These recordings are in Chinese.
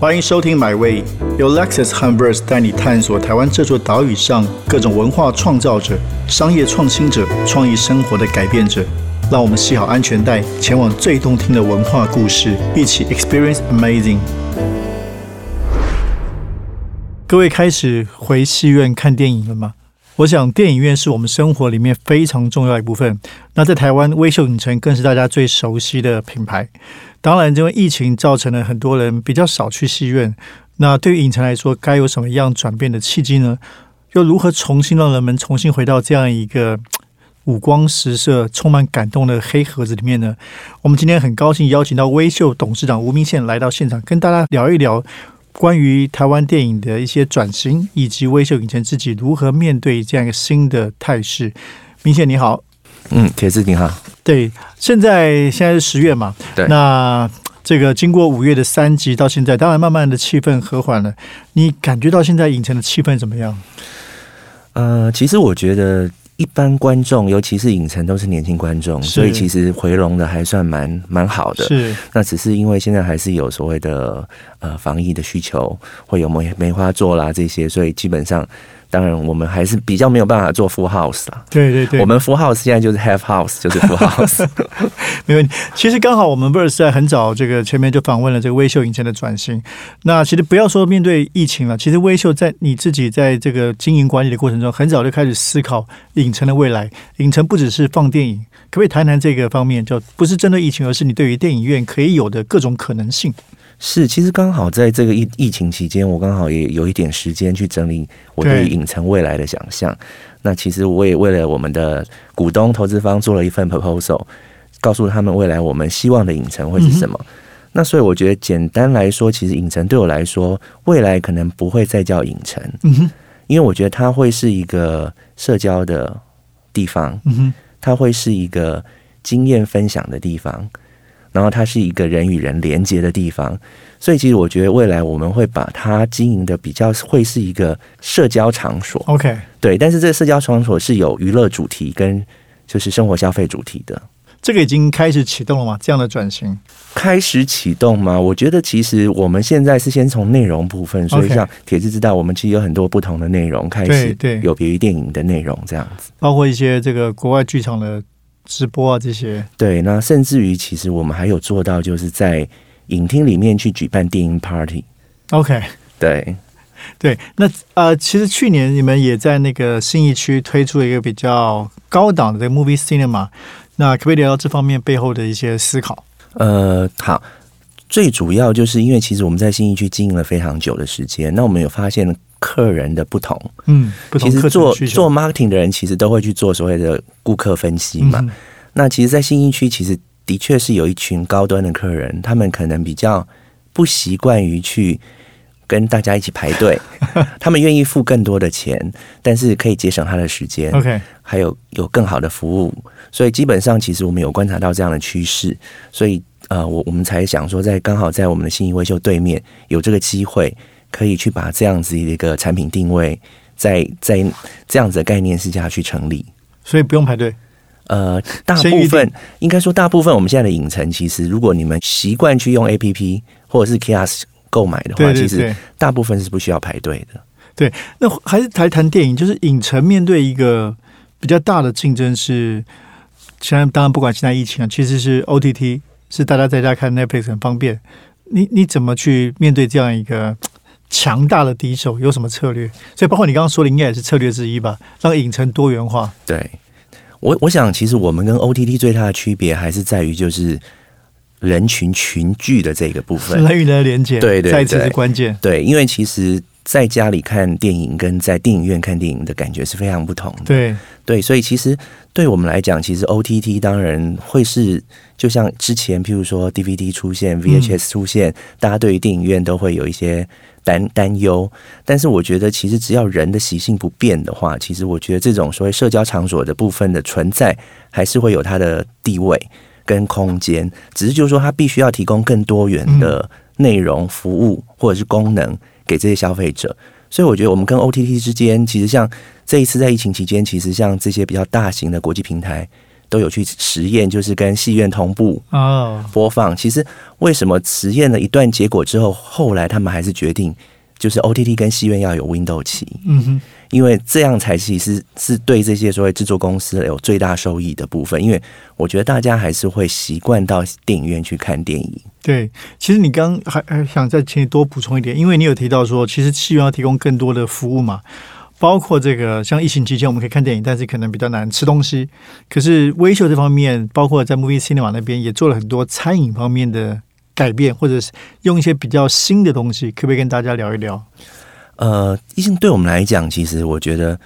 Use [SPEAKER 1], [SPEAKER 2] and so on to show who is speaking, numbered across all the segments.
[SPEAKER 1] 欢迎收听《My Way》，由 Lexus Hanvers 带你探索台湾这座岛屿上各种文化创造者、商业创新者、创意生活的改变者。让我们系好安全带，前往最动听的文化故事，一起 Experience Amazing。各位开始回戏院看电影了吗？我想电影院是我们生活里面非常重要一部分。那在台湾，微秀影城更是大家最熟悉的品牌。当然，因为疫情造成了很多人比较少去戏院。那对于影城来说，该有什么样转变的契机呢？又如何重新让人们重新回到这样一个五光十色、充满感动的黑盒子里面呢？我们今天很高兴邀请到微秀董事长吴明宪来到现场，跟大家聊一聊。关于台湾电影的一些转型，以及微秀影城自己如何面对这样一个新的态势，明显你好，
[SPEAKER 2] 嗯，铁子你好，
[SPEAKER 1] 对，现在现在是十月嘛，
[SPEAKER 2] 对，
[SPEAKER 1] 那这个经过五月的三级到现在，当然慢慢的气氛和缓了，你感觉到现在影城的气氛怎么样？
[SPEAKER 2] 呃，其实我觉得。一般观众，尤其是影城，都是年轻观众，所以其实回笼的还算蛮蛮好的。
[SPEAKER 1] 是，
[SPEAKER 2] 那只是因为现在还是有所谓的呃防疫的需求，会有梅梅花座啦这些，所以基本上。当然，我们还是比较没有办法做 full house 啦。
[SPEAKER 1] 对对对，
[SPEAKER 2] 我们 full house 现在就是 half house，就是 full house，
[SPEAKER 1] 没问题。其实刚好我们 Verse 在很早这个前面就访问了这个微秀影城的转型。那其实不要说面对疫情了，其实微秀在你自己在这个经营管理的过程中，很早就开始思考影城的未来。影城不只是放电影，可不可以谈谈这个方面？就不是针对疫情，而是你对于电影院可以有的各种可能性。
[SPEAKER 2] 是，其实刚好在这个疫疫情期间，我刚好也有一点时间去整理我对影城未来的想象。那其实我也为了我们的股东投资方做了一份 proposal，告诉他们未来我们希望的影城会是什么。那所以我觉得简单来说，其实影城对我来说，未来可能不会再叫影城，因为我觉得它会是一个社交的地方，它会是一个经验分享的地方。然后它是一个人与人连接的地方，所以其实我觉得未来我们会把它经营的比较会是一个社交场所。
[SPEAKER 1] OK，
[SPEAKER 2] 对，但是这个社交场所是有娱乐主题跟就是生活消费主题的。
[SPEAKER 1] 这个已经开始启动了吗？这样的转型
[SPEAKER 2] 开始启动吗？我觉得其实我们现在是先从内容部分，所以像铁子知道，我们其实有很多不同的内容开始，
[SPEAKER 1] 对，
[SPEAKER 2] 有别于电影的内容这样子，
[SPEAKER 1] 包括一些这个国外剧场的。直播啊，这些
[SPEAKER 2] 对，那甚至于其实我们还有做到，就是在影厅里面去举办电影 party。
[SPEAKER 1] OK，
[SPEAKER 2] 对
[SPEAKER 1] 对，那呃，其实去年你们也在那个新义区推出了一个比较高档的 movie cinema，那可不可以聊到这方面背后的一些思考？
[SPEAKER 2] 呃，好，最主要就是因为其实我们在新义区经营了非常久的时间，那我们有发现。客人的不同，
[SPEAKER 1] 嗯，
[SPEAKER 2] 其实做做 marketing 的人其实都会去做所谓的顾客分析嘛。那其实，在新一区，其实的确是有一群高端的客人，他们可能比较不习惯于去跟大家一起排队，他们愿意付更多的钱，但是可以节省他的时间。
[SPEAKER 1] OK，
[SPEAKER 2] 还有有更好的服务，所以基本上，其实我们有观察到这样的趋势，所以呃，我我们才想说，在刚好在我们的新一维修对面有这个机会。可以去把这样子的一个产品定位，在在这样子的概念之下去成立，
[SPEAKER 1] 所以不用排队。
[SPEAKER 2] 呃，大部分应该说大部分我们现在的影城，其实如果你们习惯去用 A P P 或者是 K S 购买的话，其实大部分是不需要排队的。
[SPEAKER 1] 对，那还是谈谈电影，就是影城面对一个比较大的竞争是，现在当然不管现在疫情啊，其实是 O T T 是大家在家看 Netflix 很方便。你你怎么去面对这样一个？强大的敌手有什么策略？所以包括你刚刚说的，应该也是策略之一吧，让影城多元化。
[SPEAKER 2] 对，我我想其实我们跟 OTT 最大的区别还是在于就是人群群聚的这个部分，
[SPEAKER 1] 人与人的连接，
[SPEAKER 2] 对对，
[SPEAKER 1] 再次是关键。
[SPEAKER 2] 对，因为其实在家里看电影跟在电影院看电影的感觉是非常不同的。
[SPEAKER 1] 对
[SPEAKER 2] 对，所以其实对我们来讲，其实 OTT 当然会是就像之前譬如说 DVD 出现、VHS 出现，大家对于电影院都会有一些。担担忧，但是我觉得其实只要人的习性不变的话，其实我觉得这种所谓社交场所的部分的存在，还是会有它的地位跟空间。只是就是说，它必须要提供更多元的内容、服务或者是功能给这些消费者。所以我觉得我们跟 OTT 之间，其实像这一次在疫情期间，其实像这些比较大型的国际平台，都有去实验，就是跟戏院同步
[SPEAKER 1] 哦，
[SPEAKER 2] 播放。其实为什么实验了一段结果之后，后来他们还是决定，就是 OTT 跟戏院要有 window 期，
[SPEAKER 1] 嗯哼，
[SPEAKER 2] 因为这样才其实是对这些所谓制作公司有最大收益的部分。因为我觉得大家还是会习惯到电影院去看电影。
[SPEAKER 1] 对，其实你刚还还想再请你多补充一点，因为你有提到说，其实戏院要提供更多的服务嘛。包括这个，像疫情期间我们可以看电影，但是可能比较难吃东西。可是微秀这方面，包括在 Movie Cinema 那边也做了很多餐饮方面的改变，或者是用一些比较新的东西，可不可以跟大家聊一聊？
[SPEAKER 2] 呃，疫情对我们来讲，其实我觉得。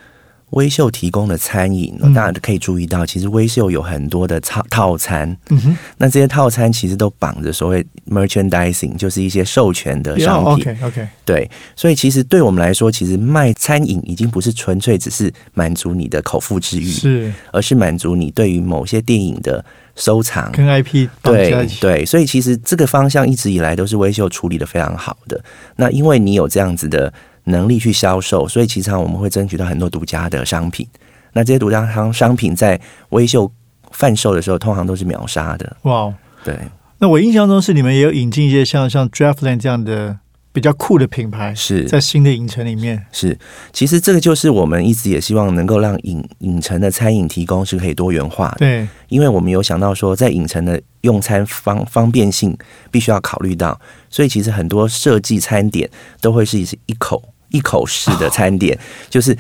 [SPEAKER 2] 微秀提供的餐饮，大家可以注意到，其实微秀有很多的套套餐。
[SPEAKER 1] 嗯哼，
[SPEAKER 2] 那这些套餐其实都绑着所谓 merchandising，就是一些授权的商品。
[SPEAKER 1] OK OK，
[SPEAKER 2] 对，所以其实对我们来说，其实卖餐饮已经不是纯粹只是满足你的口腹之欲，
[SPEAKER 1] 是，
[SPEAKER 2] 而是满足你对于某些电影的收藏
[SPEAKER 1] 跟 IP
[SPEAKER 2] 对对，所以其实这个方向一直以来都是微秀处理的非常好的。那因为你有这样子的。能力去销售，所以其实上我们会争取到很多独家的商品。那这些独家商商品在微秀贩售的时候，通常都是秒杀的。
[SPEAKER 1] 哇，
[SPEAKER 2] 对。
[SPEAKER 1] 那我印象中是你们也有引进一些像像 Draftland 这样的比较酷的品牌，
[SPEAKER 2] 是
[SPEAKER 1] 在新的影城里面。
[SPEAKER 2] 是，其实这个就是我们一直也希望能够让影影城的餐饮提供是可以多元化的。
[SPEAKER 1] 对，
[SPEAKER 2] 因为我们有想到说，在影城的用餐方方便性必须要考虑到，所以其实很多设计餐点都会是一一口。一口式的餐点，就是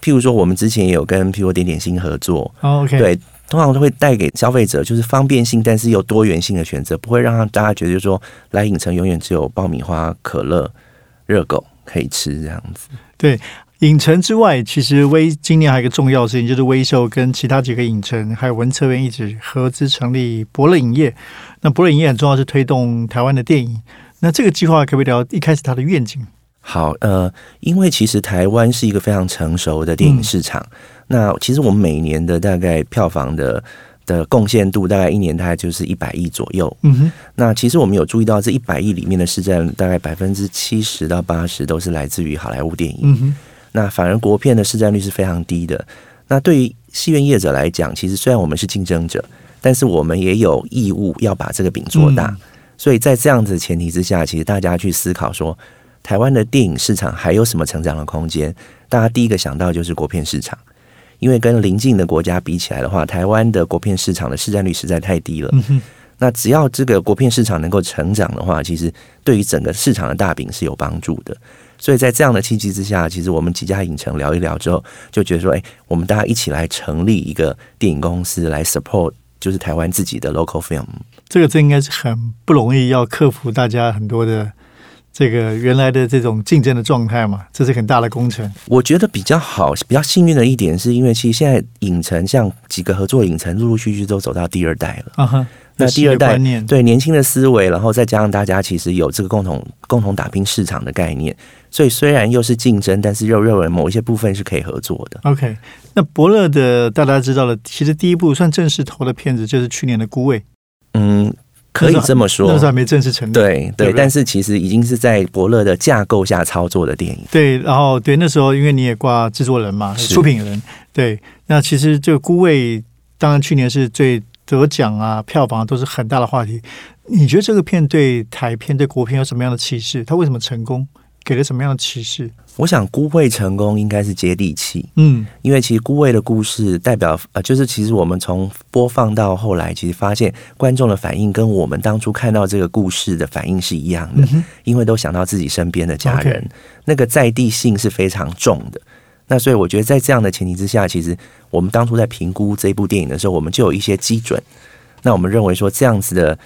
[SPEAKER 2] 譬如说，我们之前也有跟譬如点点心合作
[SPEAKER 1] ，OK，
[SPEAKER 2] 对，通常都会带给消费者就是方便性，但是又多元性的选择，不会让大家觉得说来影城永远只有爆米花、可乐、热狗可以吃这样子。
[SPEAKER 1] 对，影城之外，其实微今年还有一个重要的事情，就是微秀跟其他几个影城还有文策院一起合资成立博乐影业。那博乐影业很重要，是推动台湾的电影。那这个计划可不可以聊一开始它的愿景？
[SPEAKER 2] 好，呃，因为其实台湾是一个非常成熟的电影市场。那其实我们每年的大概票房的的贡献度，大概一年大概就是一百亿左右。
[SPEAKER 1] 嗯哼。
[SPEAKER 2] 那其实我们有注意到，这一百亿里面的市占大概百分之七十到八十都是来自于好莱坞电影。
[SPEAKER 1] 嗯哼。
[SPEAKER 2] 那反而国片的市占率是非常低的。那对于戏院业者来讲，其实虽然我们是竞争者，但是我们也有义务要把这个饼做大。所以在这样子的前提之下，其实大家去思考说。台湾的电影市场还有什么成长的空间？大家第一个想到就是国片市场，因为跟邻近的国家比起来的话，台湾的国片市场的市占率实在太低了。那只要这个国片市场能够成长的话，其实对于整个市场的大饼是有帮助的。所以在这样的契机之下，其实我们几家影城聊一聊之后，就觉得说，哎，我们大家一起来成立一个电影公司来 support，就是台湾自己的 local film。
[SPEAKER 1] 这个这应该是很不容易，要克服大家很多的。这个原来的这种竞争的状态嘛，这是很大的工程。
[SPEAKER 2] 我觉得比较好、比较幸运的一点，是因为其实现在影城像几个合作影城，陆陆续续都走到第二代了。
[SPEAKER 1] 啊哈，
[SPEAKER 2] 那第二代对年轻的思维，然后再加上大家其实有这个共同共同打拼市场的概念，所以虽然又是竞争，但是又认为某一些部分是可以合作的。
[SPEAKER 1] OK，那伯乐的大家知道了，其实第一部算正式投的片子就是去年的《孤味》。
[SPEAKER 2] 嗯。可以这么说，
[SPEAKER 1] 那时候还没正式成立。
[SPEAKER 2] 对对，但是其实已经是在伯乐的架构下操作的电影。
[SPEAKER 1] 对，然后对那时候，因为你也挂制作人嘛，出品人。对，那其实这个《孤味》当然去年是最得奖啊，票房都是很大的话题。你觉得这个片对台片、对国片有什么样的启示？它为什么成功？给了什么样的启示？
[SPEAKER 2] 我想孤味成功应该是接地气，
[SPEAKER 1] 嗯，
[SPEAKER 2] 因为其实孤味的故事代表呃，就是其实我们从播放到后来，其实发现观众的反应跟我们当初看到这个故事的反应是一样的，因为都想到自己身边的家人，那个在地性是非常重的。那所以我觉得在这样的前提之下，其实我们当初在评估这部电影的时候，我们就有一些基准。那我们认为说这样子的。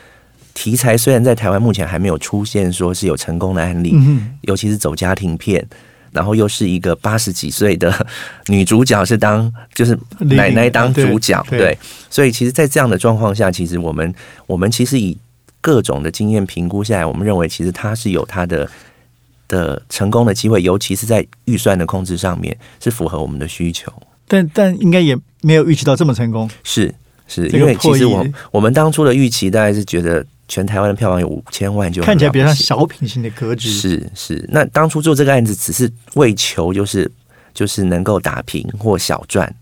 [SPEAKER 2] 题材虽然在台湾目前还没有出现说是有成功的案例，尤其是走家庭片，然后又是一个八十几岁的 女主角是当就是奶奶当主角，对，所以其实，在这样的状况下，其实我们我们其实以各种的经验评估下来，我们认为其实它是有它的的成功的机会，尤其是在预算的控制上面是符合我们的需求，
[SPEAKER 1] 但但应该也没有预期到这么成功，
[SPEAKER 2] 是是。因为其实我我们当初的预期大概是觉得。全台湾的票房有五千万，就
[SPEAKER 1] 看起来比较小品型的格局。
[SPEAKER 2] 是是，那当初做这个案子只是为求就是就是能够打平或小赚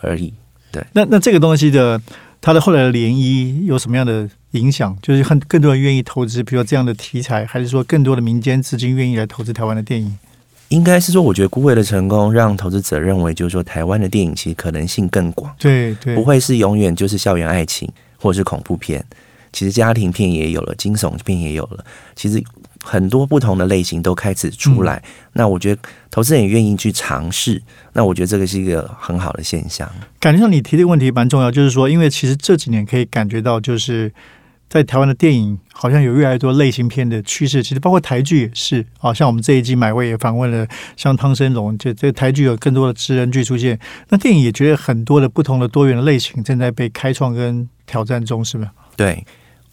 [SPEAKER 2] 而已。对，
[SPEAKER 1] 那那这个东西的它的后来的涟漪有什么样的影响？就是很更多人愿意投资，比如说这样的题材，还是说更多的民间资金愿意来投资台湾的电影？
[SPEAKER 2] 应该是说，我觉得孤味的成功让投资者认为，就是说台湾的电影其实可能性更广，
[SPEAKER 1] 对对，
[SPEAKER 2] 不会是永远就是校园爱情或者是恐怖片，其实家庭片也有了，惊悚片也有了，其实很多不同的类型都开始出来。那我觉得投资人也愿意去尝试，那我觉得这个是一个很好的现象。
[SPEAKER 1] 感觉上你提的问题蛮重要，就是说，因为其实这几年可以感觉到，就是在台湾的电影。好像有越来越多类型片的趋势，其实包括台剧也是啊。像我们这一季买位也访问了像汤生龙，就这台剧有更多的知人剧出现。那电影也觉得很多的不同的多元的类型正在被开创跟挑战中，是吗？
[SPEAKER 2] 对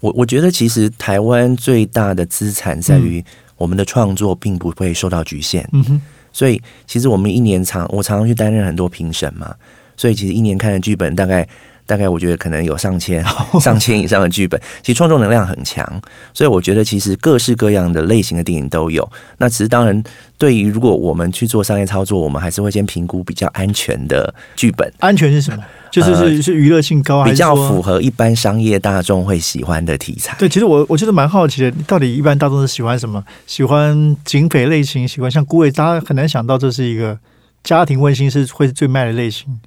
[SPEAKER 2] 我，我觉得其实台湾最大的资产在于我们的创作并不会受到局限。嗯哼，所以其实我们一年常我常常去担任很多评审嘛，所以其实一年看的剧本大概。大概我觉得可能有上千、上千以上的剧本，其实创作能量很强，所以我觉得其实各式各样的类型的电影都有。那其实当然，对于如果我们去做商业操作，我们还是会先评估比较安全的剧本。
[SPEAKER 1] 安全是什么？就是是是娱乐性高，
[SPEAKER 2] 比较符合一般商业大众会喜欢的题材。
[SPEAKER 1] 对，其实我我觉得蛮好奇的，到底一般大众是喜欢什么？喜欢警匪类型，喜欢像《孤味》，大家很难想到这是一个家庭温馨是会是最卖的类型。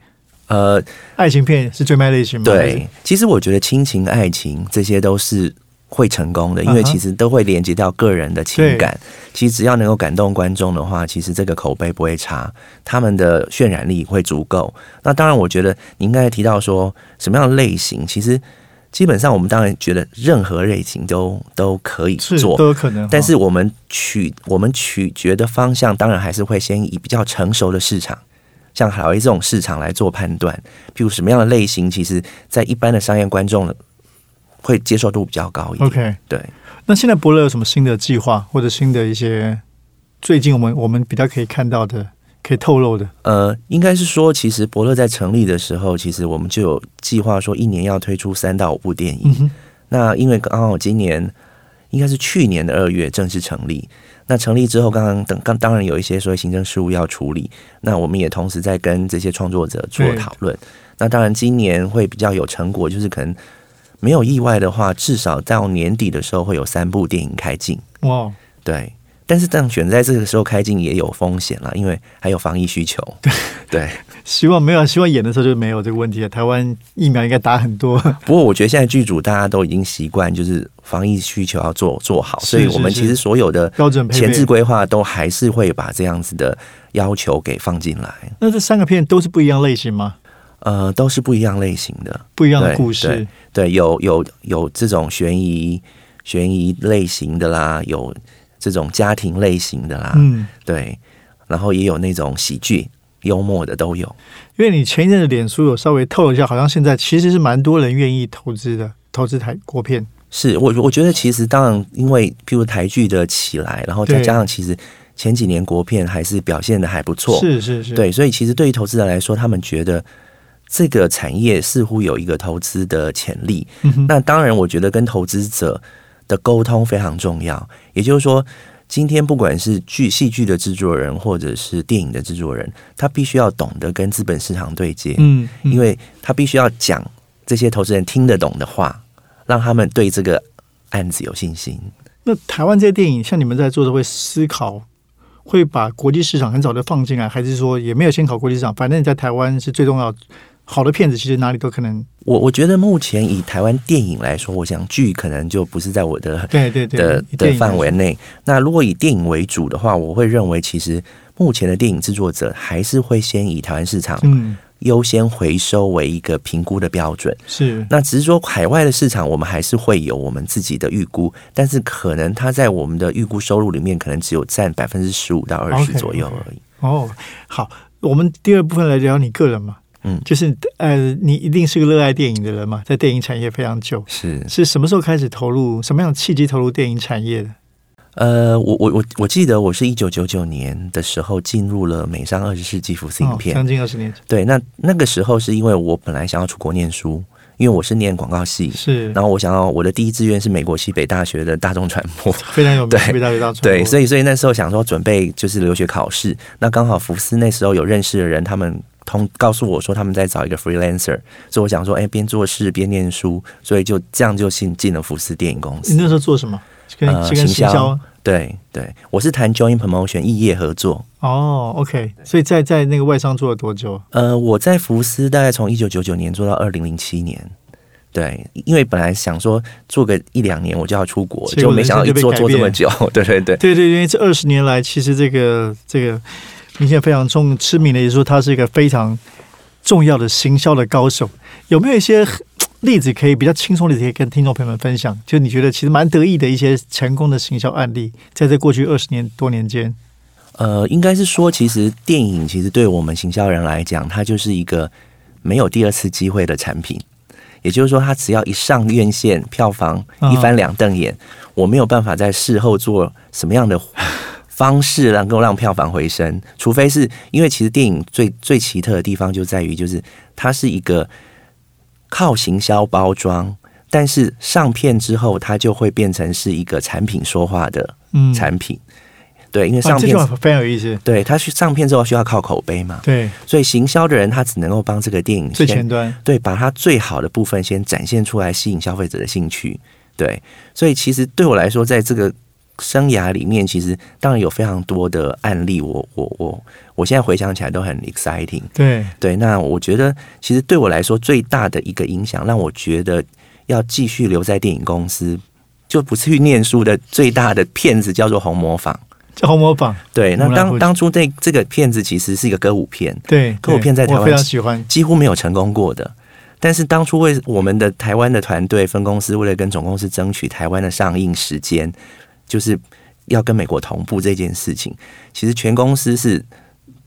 [SPEAKER 1] 呃，爱情片是最卖类型吗？
[SPEAKER 2] 对，其实我觉得亲情、爱情这些都是会成功的，因为其实都会连接到个人的情感。其实只要能够感动观众的话，其实这个口碑不会差，他们的渲染力会足够。那当然，我觉得你应该提到说什么样的类型，其实基本上我们当然觉得任何类型都都可以做，
[SPEAKER 1] 都有可能。
[SPEAKER 2] 但是我们取我们取决的方向，当然还是会先以比较成熟的市场。像海威这种市场来做判断，譬如什么样的类型，其实在一般的商业观众会接受度比较高一点。
[SPEAKER 1] OK，
[SPEAKER 2] 对。
[SPEAKER 1] 那现在伯乐有什么新的计划，或者新的一些最近我们我们比较可以看到的、可以透露的？
[SPEAKER 2] 呃，应该是说，其实伯乐在成立的时候，其实我们就有计划说，一年要推出三到五部电影。那因为刚好今年应该是去年的二月正式成立。那成立之后，刚刚等刚当然有一些所谓行政事务要处理，那我们也同时在跟这些创作者做讨论。那当然今年会比较有成果，就是可能没有意外的话，至少到年底的时候会有三部电影开镜。哇，对。但是这样选在这个时候开镜也有风险了，因为还有防疫需求。对对，
[SPEAKER 1] 希望没有，希望演的时候就没有这个问题了。台湾疫苗应该打很多。
[SPEAKER 2] 不过我觉得现在剧组大家都已经习惯，就是防疫需求要做做好，所以我们其实所有的
[SPEAKER 1] 标准
[SPEAKER 2] 前置规划都还是会把这样子的要求给放进来。
[SPEAKER 1] 那这三个片都是不一样类型吗？
[SPEAKER 2] 呃，都是不一样类型的，
[SPEAKER 1] 不一样的故事。
[SPEAKER 2] 对，有有有这种悬疑悬疑类型的啦，有。这种家庭类型的啦，嗯，对，然后也有那种喜剧、幽默的都有。
[SPEAKER 1] 因为你前一阵的脸书有稍微透了一下，好像现在其实是蛮多人愿意投资的，投资台国片。
[SPEAKER 2] 是我我觉得其实当然，因为譬如台剧的起来，然后再加上其实前几年国片还是表现的还不错，
[SPEAKER 1] 是是是，
[SPEAKER 2] 对，所以其实对于投资人来说，他们觉得这个产业似乎有一个投资的潜力。那当然，我觉得跟投资者。的沟通非常重要，也就是说，今天不管是剧戏剧的制作人，或者是电影的制作人，他必须要懂得跟资本市场对接，嗯，因为他必须要讲这些投资人听得懂的话，让他们对这个案子有信心。
[SPEAKER 1] 那台湾这些电影，像你们在做的，会思考，会把国际市场很早就放进来，还是说也没有先考国际市场？反正你在台湾是最重要。好的片子其实哪里都可能。
[SPEAKER 2] 我我觉得目前以台湾电影来说，我想剧可能就不是在我的
[SPEAKER 1] 对对对
[SPEAKER 2] 的的范围内。那如果以电影为主的话，我会认为其实目前的电影制作者还是会先以台湾市场嗯优先回收为一个评估的标准。
[SPEAKER 1] 是。
[SPEAKER 2] 那只是说海外的市场，我们还是会有我们自己的预估，但是可能它在我们的预估收入里面，可能只有占百分之十五到二十左右而已。
[SPEAKER 1] 哦，好，我们第二部分来聊你个人嘛。嗯，就是呃，你一定是个热爱电影的人嘛，在电影产业非常久，
[SPEAKER 2] 是
[SPEAKER 1] 是什么时候开始投入？什么样的契机投入电影产业的？
[SPEAKER 2] 呃，我我我我记得我是一九九九年的时候进入了美商二十世纪福斯影片，
[SPEAKER 1] 将近二十年。
[SPEAKER 2] 对，那那个时候是因为我本来想要出国念书，因为我是念广告系，
[SPEAKER 1] 是，
[SPEAKER 2] 然后我想要我的第一志愿是美国西北大学的大众传播，
[SPEAKER 1] 非常有名，西北大学大众
[SPEAKER 2] 对，所以所以那时候想说准备就是留学考试，那刚好福斯那时候有认识的人，他们。通告诉我说他们在找一个 freelancer，所以我想说，哎，边做事边念书，所以就这样就进进了福斯电影公司。
[SPEAKER 1] 你那时候做什么？跟
[SPEAKER 2] 呃
[SPEAKER 1] 跟行
[SPEAKER 2] 行销
[SPEAKER 1] 销。
[SPEAKER 2] 对对，我是谈 joint promotion 异业合作。
[SPEAKER 1] 哦，OK，所以在在那个外商做了多久？
[SPEAKER 2] 呃，我在福斯大概从一九九九年做到二零零七年。对，因为本来想说做个一两年我就要出国，
[SPEAKER 1] 结果
[SPEAKER 2] 就没想到一做做这么久。对 对对，
[SPEAKER 1] 对对，因为这二十年来，其实这个这个明显非常重知名的，也就是说他是一个非常重要的行销的高手。有没有一些例子可以比较轻松的，可以跟听众朋友们分享？就你觉得其实蛮得意的一些成功的行销案例，在这过去二十年多年间。
[SPEAKER 2] 呃，应该是说，其实电影其实对我们行销人来讲，它就是一个没有第二次机会的产品。也就是说，它只要一上院线，票房
[SPEAKER 1] 嗯
[SPEAKER 2] 一翻两瞪眼，我没有办法在事后做什么样的方式能够让票房回升，除非是因为其实电影最最奇特的地方就在于，就是它是一个靠行销包装，但是上片之后，它就会变成是一个产品说话的
[SPEAKER 1] 嗯，
[SPEAKER 2] 产品。对，因为
[SPEAKER 1] 啊
[SPEAKER 2] 上片
[SPEAKER 1] 非常有意思。
[SPEAKER 2] 对他去上片之后需要靠口碑嘛，
[SPEAKER 1] 对，
[SPEAKER 2] 所以行销的人他只能够帮这个电影先
[SPEAKER 1] 最前端。
[SPEAKER 2] 对把它最好的部分先展现出来，吸引消费者的兴趣。对，所以其实对我来说，在这个生涯里面，其实当然有非常多的案例，我我我我现在回想起来都很 exciting。
[SPEAKER 1] 对，
[SPEAKER 2] 对，那我觉得其实对我来说最大的一个影响，让我觉得要继续留在电影公司，就不是去念书的最大的骗子叫做红模仿。
[SPEAKER 1] 叫红模仿。
[SPEAKER 2] 对，那当当初这这个片子其实是一个歌舞片，
[SPEAKER 1] 对，
[SPEAKER 2] 歌舞片在台湾
[SPEAKER 1] 非常喜欢。
[SPEAKER 2] 几乎没有成功过的。但是当初为我们的台湾的团队分公司为了跟总公司争取台湾的上映时间，就是要跟美国同步这件事情，其实全公司是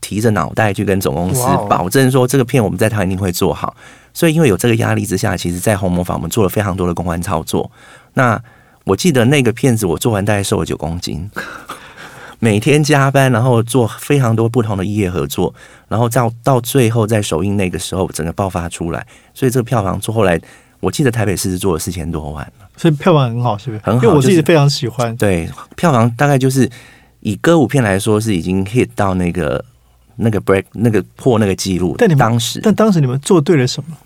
[SPEAKER 2] 提着脑袋去跟总公司保证说这个片我们在台湾一定会做好。所以因为有这个压力之下，其实，在红魔坊我们做了非常多的公关操作。那我记得那个片子我做完大概瘦了九公斤。每天加班，然后做非常多不同的异业合作，然后到到最后在首映那个时候，整个爆发出来，所以这个票房做后来，我记得台北市是做了四千多万，
[SPEAKER 1] 所以票房很好，是不是？
[SPEAKER 2] 很好
[SPEAKER 1] 因为我自己非常喜欢。
[SPEAKER 2] 对，票房大概就是以歌舞片来说是已经 hit 到那个那个 break 那个破那个记录，
[SPEAKER 1] 但你们
[SPEAKER 2] 当时
[SPEAKER 1] 但当时你们做对了什么？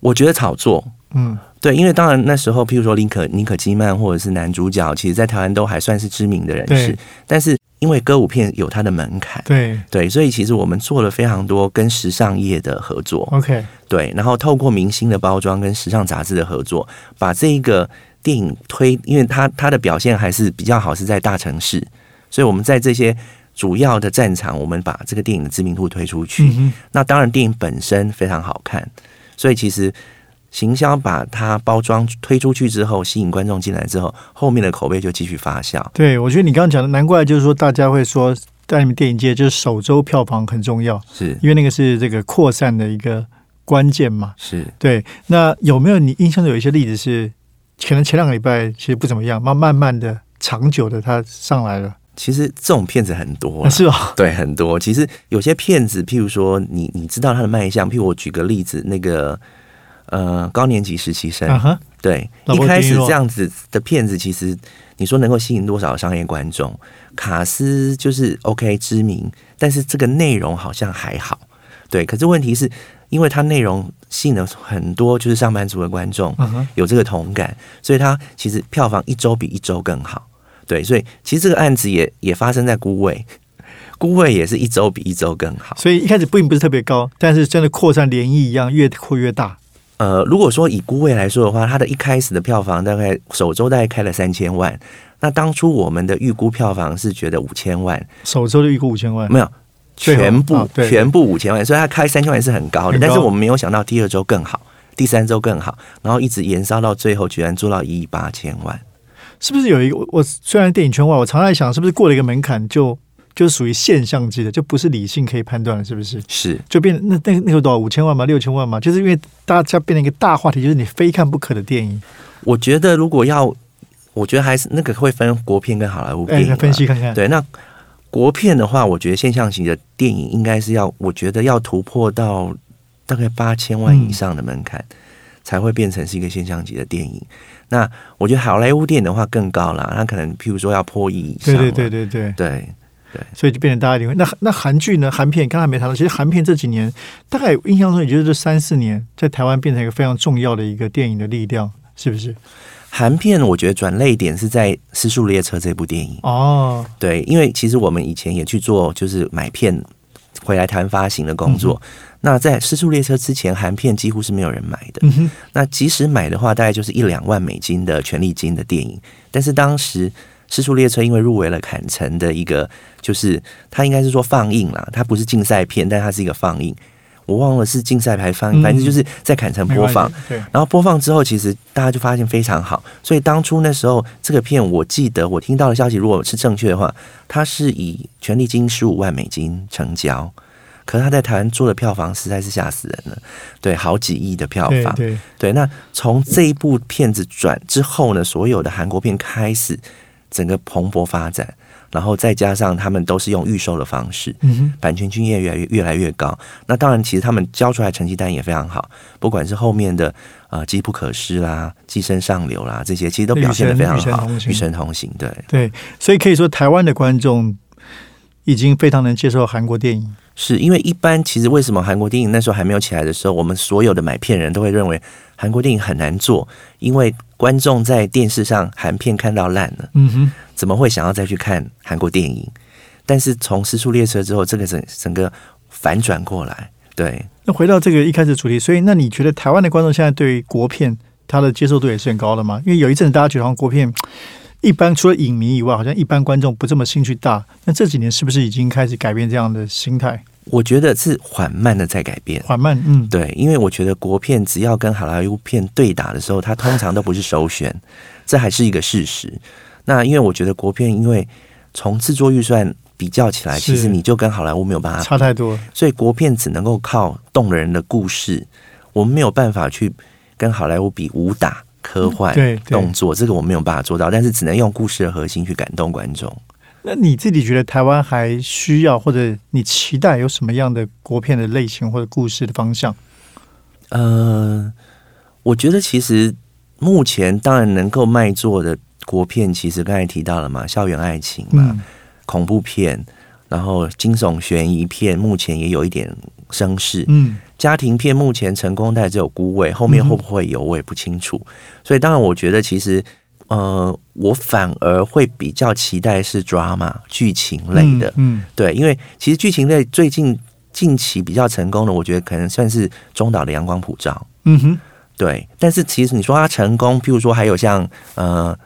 [SPEAKER 2] 我觉得炒作。
[SPEAKER 1] 嗯，
[SPEAKER 2] 对，因为当然那时候，譬如说林可尼可基曼或者是男主角，其实在台湾都还算是知名的人士。
[SPEAKER 1] 对，
[SPEAKER 2] 但是因为歌舞片有它的门槛，
[SPEAKER 1] 对。
[SPEAKER 2] 对，所以其实我们做了非常多跟时尚业的合作
[SPEAKER 1] ，，OK，
[SPEAKER 2] 对，然后透过明星的包装跟时尚杂志的合作，把这一个电影推，因为它它的表现还是比较好，是在大城市，所以我们在这些主要的战场，我们把这个电影的知名度推出去。
[SPEAKER 1] 嗯，
[SPEAKER 2] 那当然，电影本身非常好看，所以其实行销把它包装推出去之后，吸引观众进来之后，后面的口碑就继续发酵。
[SPEAKER 1] 对，我觉得你刚刚讲的，难怪就是说大家会说，在你们电影界就是首周票房很重要，
[SPEAKER 2] 是
[SPEAKER 1] 因为那个是这个扩散的一个关键嘛。
[SPEAKER 2] 是，
[SPEAKER 1] 对，那有没有你印象中有一些例子是，可能前两个礼拜其实不怎么样，慢慢慢的、长久的它上来了，
[SPEAKER 2] 其实这种骗子很多
[SPEAKER 1] 啊、是吧？
[SPEAKER 2] 对，很多。其实有些骗子，譬如说你你知道他的卖相，譬如我举个例子，那个呃高年级实习生，
[SPEAKER 1] 啊，
[SPEAKER 2] 对，一开始这样子的片子，其实你说能够吸引多少商业观众？卡斯就是 OK 知名，但是这个内容好像还好，对。可是问题是，因为它内容吸引了很多就是上班族的观众，有这个同感，所以它其实票房一周比一周更好。对，所以其实这个案子也也发生在孤味，孤味也是一周比一周更好。
[SPEAKER 1] 所以一开始并不是特别高，但是真的扩散涟漪一样，越扩越大。
[SPEAKER 2] 呃，如果说以孤味来说的话，它的一开始的票房大概首周大概开了三千万，那当初我们的预估票房是觉得五千万，
[SPEAKER 1] 首周就预估五千万，
[SPEAKER 2] 没有。全部、全部五千万，所以它开三千万是很高的，但是我们没有想到第二周更好，第三周更好，然后一直延烧到最后，居然做到一亿八千万。
[SPEAKER 1] 是不是有一个？我我虽然电影圈外，我常在想，是不是过了一个门槛就就是属于现象级的，就不是理性可以判断了，是不是？
[SPEAKER 2] 是
[SPEAKER 1] 就变那那那个多少五千万吗？六千万吗？就是因为大家变成一个大话题，就是你非看不可的电影。
[SPEAKER 2] 我觉得如果要，我觉得还是那个会分国片跟好莱坞
[SPEAKER 1] 哎，
[SPEAKER 2] 电影嘛、
[SPEAKER 1] 来分析看看。
[SPEAKER 2] 对，那国片的话，我觉得现象级的电影应该是要，我觉得要突破到大概八千万以上的门槛，才会变成是一个现象级的电影。那我觉得好莱坞电影的话更高啦，它可能譬如说要破亿以上。
[SPEAKER 1] 对对对对对。
[SPEAKER 2] 对对，
[SPEAKER 1] 所以就变成大家一定会。那那韩剧呢？韩片刚才没谈到，其实韩片这几年大概印象中也就是这三四年，在台湾变成一个非常重要的一个电影的力量，是不是？
[SPEAKER 2] 韩片我觉得转泪点是在《失速列车》这部电影
[SPEAKER 1] 哦，
[SPEAKER 2] 对，因为其实我们以前也去做就是买片回来台湾发行的工作。那在《失速列车》之前，韩片几乎是没有人买的。那即使买的话，大概就是一两万美金的权利金的电影。但是当时《失速列车》因为入围了坎城的一个，就是它应该是说放映啦，它不是竞赛片，但它是一个放映。我忘了是竞赛排放，反正就是在坎城播放。
[SPEAKER 1] 对，
[SPEAKER 2] 然后播放之后，其实大家就发现非常好。所以当初那时候，这个片我记得我听到的消息，如果是正确的话，它是以权利金十五万美金成交。可是他在台湾做的票房实在是吓死人了，对，好几亿的票房。
[SPEAKER 1] 对
[SPEAKER 2] 对，那从这一部片子转之后呢，所有的韩国片开始整个蓬勃发展。然后再加上他们都是用预售的方式，版权经验越来越越来越高。那当然，其实他们交出来成绩单也非常好，不管是后面的啊《机不可失》啦，《寄生上流》啦，这些其实都表现的非常好，《与神同行》对
[SPEAKER 1] 对，所以可以说台湾的观众已经非常能接受韩国电影。
[SPEAKER 2] 是因为一般其实为什么韩国电影那时候还没有起来的时候，我们所有的买片人都会认为韩国电影很难做，因为观众在电视上韩片看到烂了。嗯哼。怎么会想要再去看韩国电影？但是从《失速列车》之后，这个整整个反转过来。对，
[SPEAKER 1] 那回到这个一开始主题，所以那你觉得台湾的观众现在对于国片它的接受度也是很高的吗？因为有一阵子大家觉得好像国片一般除了影迷以外，好像一般观众不这么兴趣大。那这几年是不是已经开始改变这样的心态？
[SPEAKER 2] 我觉得是缓慢的在改变，
[SPEAKER 1] 缓慢。嗯，
[SPEAKER 2] 对，因为我觉得国片只要跟好莱坞片对打的时候，它通常都不是首选，这还是一个事实。那因为我觉得国片，因为从制作预算比较起来，其实你就跟好莱坞没有办法
[SPEAKER 1] 差太多，
[SPEAKER 2] 所以国片只能够靠动人的故事，我们没有办法去跟好莱坞比武打、科幻、动作，这个我没有办法做到，但是只能用故事的核心去感动观众。
[SPEAKER 1] 那你自己觉得台湾还需要或者你期待有什么样的国片的类型或者故事的方向？
[SPEAKER 2] 呃，我觉得其实目前当然能够卖座的。国片其实刚才提到了嘛，校园爱情嘛，恐怖片，然后惊悚悬疑片，目前也有一点声势。嗯，家庭片目前成功但只有孤位，后面会不会有我也不清楚。所以当然，我觉得其实，呃，我反而会比较期待是 drama 剧情类的。嗯，对，因为其实剧情类最近近期比较成功的，我觉得可能算是中岛的阳光普照。嗯哼，对。但是其实你说它成功，譬如说还有像呃。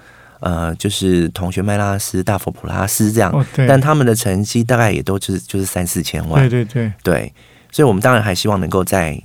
[SPEAKER 2] 呃，就是同学麦拉斯、大佛普拉斯这样，但他们的成绩大概也都就是就是三四千万，
[SPEAKER 1] 对对对
[SPEAKER 2] 对，所以我们当然还希望能够再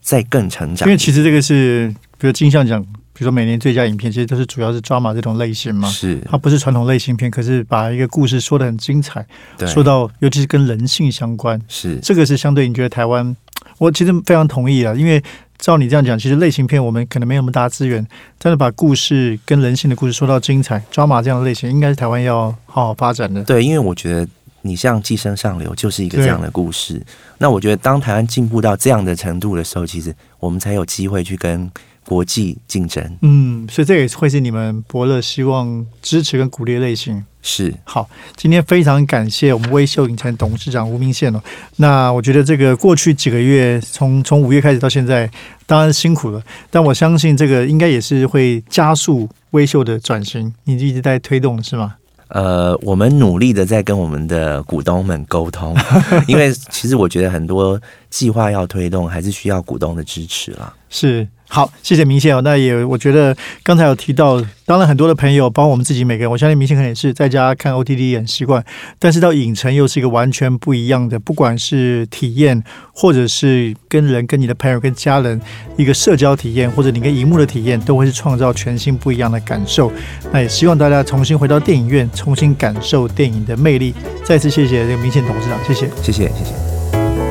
[SPEAKER 2] 再更成长。
[SPEAKER 1] 因为其实这个是，比如金像奖，比如说每年最佳影片，其实都是主要是抓马这种类型嘛，
[SPEAKER 2] 是
[SPEAKER 1] 它不是传统类型片，可是把一个故事说的很精彩，说到尤其是跟人性相关，
[SPEAKER 2] 是
[SPEAKER 1] 这个是相对你觉得台湾，我其实非常同意啊，因为。照你这样讲，其实类型片我们可能没有那么大资源，但是把故事跟人性的故事说到精彩，抓马这样的类型，应该是台湾要好好发展的。
[SPEAKER 2] 对，因为我觉得你像《寄生上流》就是一个这样的故事。那我觉得当台湾进步到这样的程度的时候，其实我们才有机会去跟。国际竞争，
[SPEAKER 1] 嗯，所以这也会是你们伯乐希望支持跟鼓励的类型。
[SPEAKER 2] 是
[SPEAKER 1] 好，今天非常感谢我们微秀影城董事长吴明宪哦。那我觉得这个过去几个月，从从五月开始到现在，当然辛苦了，但我相信这个应该也是会加速微秀的转型。你一直在推动是吗？
[SPEAKER 2] 呃，我们努力的在跟我们的股东们沟通，因为其实我觉得很多计划要推动，还是需要股东的支持了。
[SPEAKER 1] 是。好，谢谢明宪哦。那也我觉得刚才有提到，当然很多的朋友，包括我们自己每个人，我相信明宪可能也是在家看 OTT 很习惯，但是到影城又是一个完全不一样的，不管是体验，或者是跟人、跟你的朋友、跟家人一个社交体验，或者你跟荧幕的体验，都会是创造全新不一样的感受。那也希望大家重新回到电影院，重新感受电影的魅力。再次谢谢这个明宪董事长，谢谢，
[SPEAKER 2] 谢谢，谢谢。